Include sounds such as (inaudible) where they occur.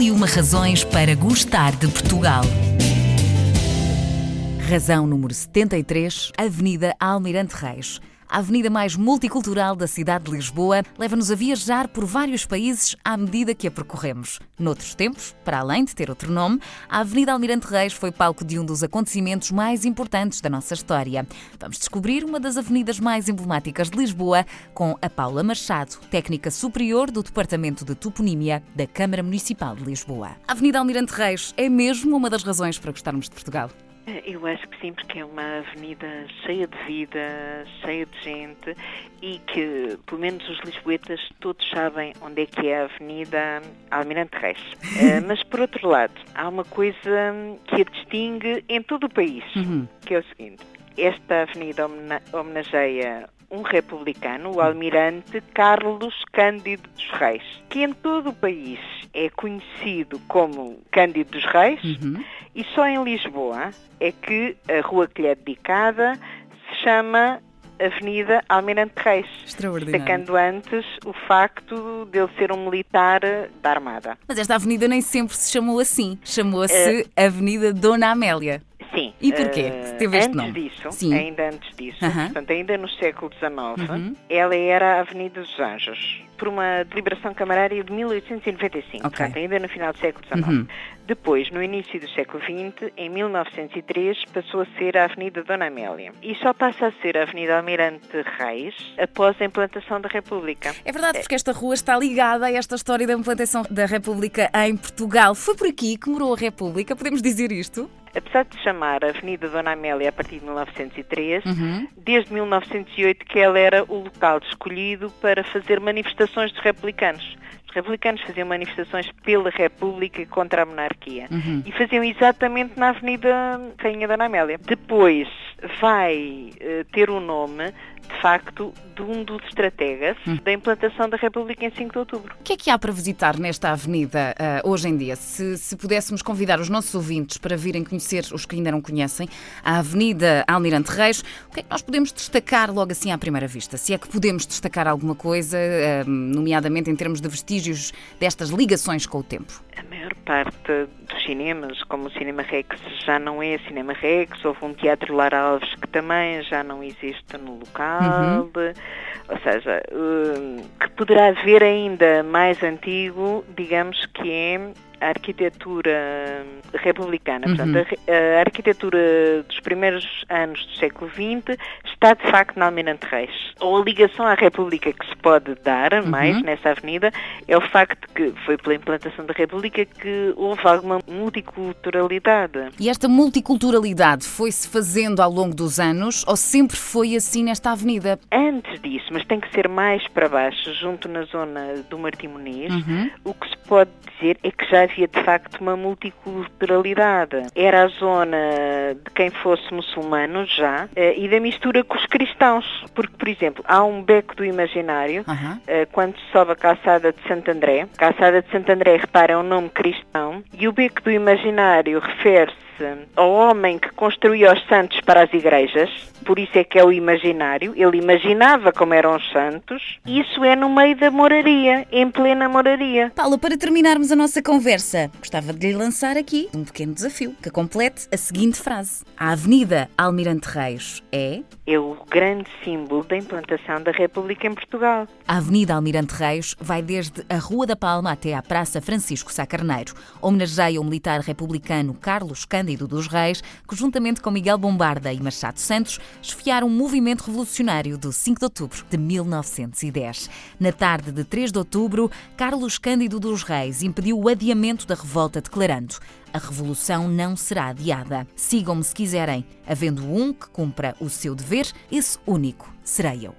E uma razões para gostar de Portugal. Razão número 73, Avenida Almirante Reis. A avenida mais multicultural da cidade de Lisboa leva-nos a viajar por vários países à medida que a percorremos. Noutros tempos, para além de ter outro nome, a Avenida Almirante Reis foi palco de um dos acontecimentos mais importantes da nossa história. Vamos descobrir uma das avenidas mais emblemáticas de Lisboa com a Paula Machado, técnica superior do Departamento de Toponímia da Câmara Municipal de Lisboa. A Avenida Almirante Reis é mesmo uma das razões para gostarmos de Portugal. Eu acho que sim, porque é uma avenida cheia de vida, cheia de gente e que, pelo menos os lisboetas, todos sabem onde é que é a Avenida Almirante Reis. uh, (laughs) mas, por outro lado, há uma coisa que a distingue em todo o país, uhum. que é o seguinte. Esta avenida homenageia um republicano, o almirante Carlos Cândido dos Reis, que em todo o país é conhecido como Cândido dos Reis uhum. e só em Lisboa é que a rua que lhe é dedicada se chama Avenida Almirante Reis, destacando antes o facto de ele ser um militar da Armada. Mas esta avenida nem sempre se chamou assim, chamou-se uh, Avenida Dona Amélia. E porquê? Uh, teve este nome? Disso, Sim. Ainda antes disso, uh -huh. portanto, ainda no século XIX, uh -huh. ela era a Avenida dos Anjos, por uma deliberação camarária de 1895, okay. portanto, ainda no final do século XIX. -huh. Depois, no início do século XX, em 1903, passou a ser a Avenida Dona Amélia. E só passa a ser a Avenida Almirante Reis após a implantação da República. É verdade, porque esta rua está ligada a esta história da implantação da República em Portugal. Foi por aqui que morou a República, podemos dizer isto? Apesar de se chamar Avenida Dona Amélia a partir de 1903, uhum. desde 1908 que ela era o local escolhido para fazer manifestações dos republicanos. Os republicanos faziam manifestações pela República contra a monarquia uhum. e faziam exatamente na Avenida Rainha Dona Amélia. Depois vai uh, ter o nome de facto, de um dos estrategas hum. da implantação da República em 5 de outubro. O que é que há para visitar nesta avenida uh, hoje em dia? Se, se pudéssemos convidar os nossos ouvintes para virem conhecer, os que ainda não conhecem, a Avenida Almirante Reis, o que é que nós podemos destacar logo assim à primeira vista? Se é que podemos destacar alguma coisa, uh, nomeadamente em termos de vestígios destas ligações com o tempo? A maior parte dos cinemas, como o Cinema Rex já não é Cinema Rex, houve um Teatro Lar Alves que também já não existe no local, uhum. ou seja, uh, que poderá haver ainda mais antigo, digamos que é a arquitetura republicana, uhum. portanto, a, a, arquitetura dos primeiros anos do século XX está de facto na Almirante Reis. Ou a ligação à República que se pode dar uhum. mais nessa avenida é o facto que foi pela implantação da República que houve alguma multiculturalidade. E esta multiculturalidade foi-se fazendo ao longo dos anos ou sempre foi assim nesta avenida? Antes disso, mas tem que ser mais para baixo, junto na zona do Martim Muniz, uhum. o que se pode dizer é que já havia de facto uma multiculturalidade. Era a zona de quem fosse muçulmano já eh, e da mistura com os cristãos. Porque, por exemplo, há um beco do imaginário uhum. quando se sobe a calçada de Santo André. A calçada de Santo André, repara, é um nome cristão. E o beco do imaginário refere-se ao homem que construía os santos para as igrejas, por isso é que é o imaginário, ele imaginava como eram os santos, isso é no meio da moraria, em plena moraria. Paula, para terminarmos a nossa conversa, gostava de lhe lançar aqui um pequeno desafio, que complete a seguinte frase. A Avenida Almirante Reis é... É o grande símbolo da implantação da República em Portugal. A Avenida Almirante Reis vai desde a Rua da Palma até à Praça Francisco Sá Carneiro. Homenageia o militar republicano Carlos Cândido dos Reis, que juntamente com Miguel Bombarda e Machado Santos esfiaram um movimento revolucionário do 5 de outubro de 1910. Na tarde de 3 de outubro, Carlos Cândido dos Reis impediu o adiamento da revolta, declarando: a revolução não será adiada. Sigam-me se quiserem. Havendo um que cumpra o seu dever, esse único serei eu.